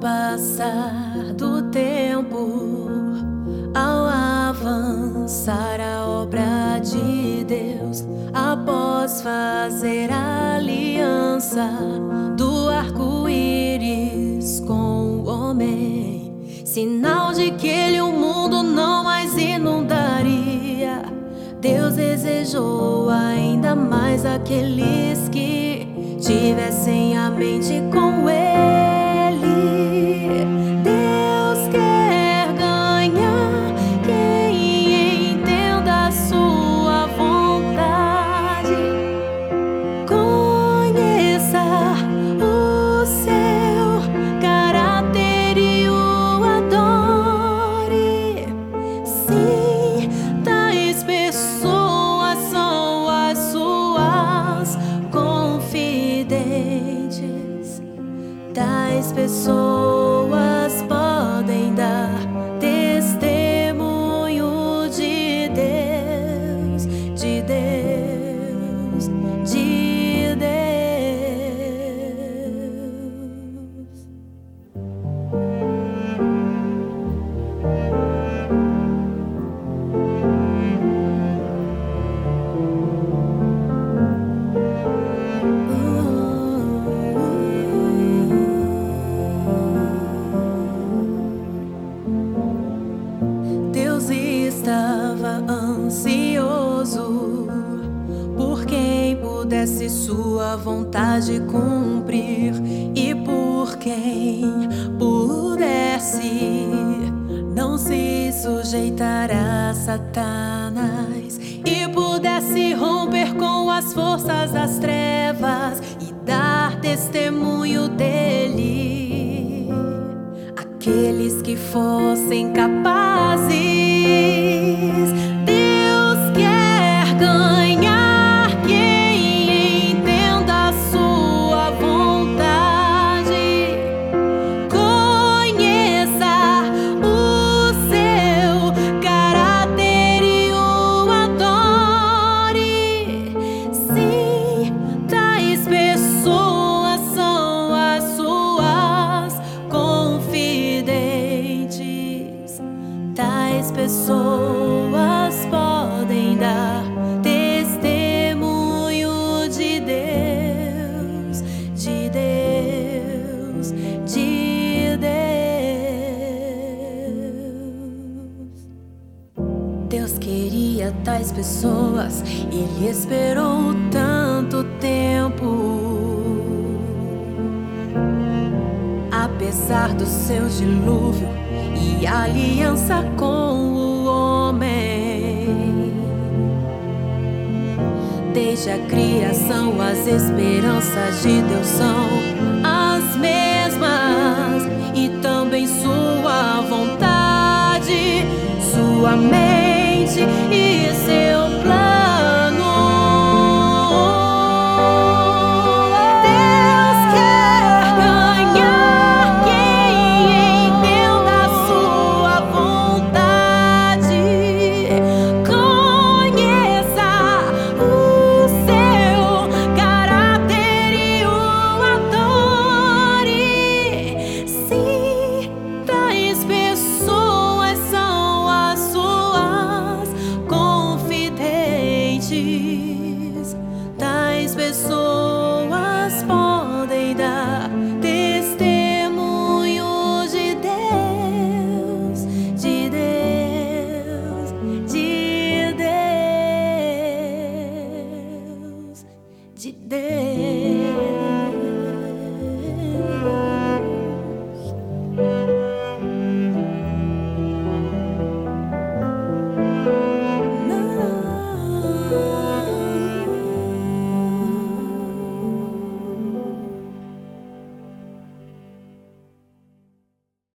passar do tempo, ao avançar a obra de Deus, após fazer a aliança do arco-íris com o homem, sinal de que ele o mundo não mais inundaria. Deus desejou ainda mais aqueles que tivessem a mente com ele pudesse sua vontade cumprir e por quem pudesse não se sujeitar a Satanás e pudesse romper com as forças das trevas e dar testemunho dele aqueles que fossem capazes. Tais pessoas podem dar testemunho de Deus, de Deus, de Deus. Deus queria tais pessoas, Ele esperou tanto tempo. Apesar do seu dilúvio e aliança com o homem. Desde a criação, as esperanças de Deus são as mesmas e também sua vontade, sua mente e pessoas.